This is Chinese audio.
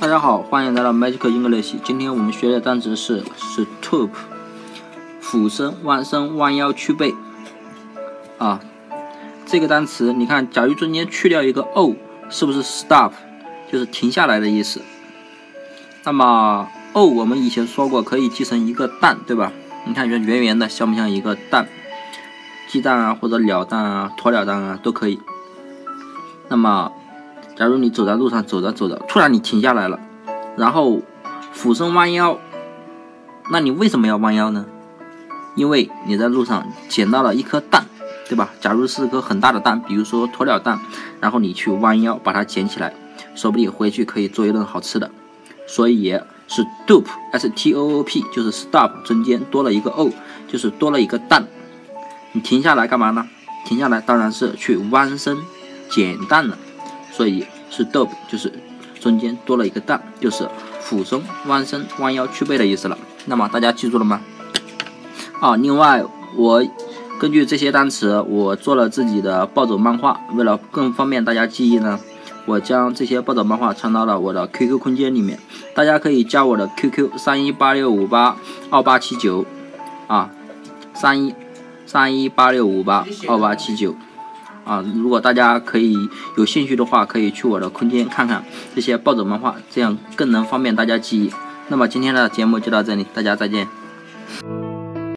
大家好，欢迎来到 Magic English。今天我们学的单词是 stoop，俯身、弯身、弯腰、屈背。啊，这个单词你看，假如中间去掉一个 o，是不是 stop，就是停下来的意思？那么 o 我们以前说过可以记成一个蛋，对吧？你看圆圆圆的，像不像一个蛋？鸡蛋啊，或者鸟蛋啊、鸵鸟蛋啊都可以。那么假如你走在路上，走着走着，突然你停下来了，然后俯身弯腰，那你为什么要弯腰呢？因为你在路上捡到了一颗蛋，对吧？假如是颗很大的蛋，比如说鸵鸟蛋，然后你去弯腰把它捡起来，说不定回去可以做一顿好吃的。所以是 stoop，s t o o p，就是 stop，中间多了一个 o，就是多了一个蛋。你停下来干嘛呢？停下来当然是去弯身捡蛋了。所以是 dope，就是中间多了一个蛋，就是俯身、弯身、弯腰、屈背的意思了。那么大家记住了吗？啊，另外我根据这些单词，我做了自己的暴走漫画。为了更方便大家记忆呢，我将这些暴走漫画传到了我的 QQ 空间里面。大家可以加我的 QQ 三一八六五八二八七九啊，三一三一八六五八二八七九。啊，如果大家可以有兴趣的话，可以去我的空间看看这些暴走漫画，这样更能方便大家记忆。那么今天的节目就到这里，大家再见。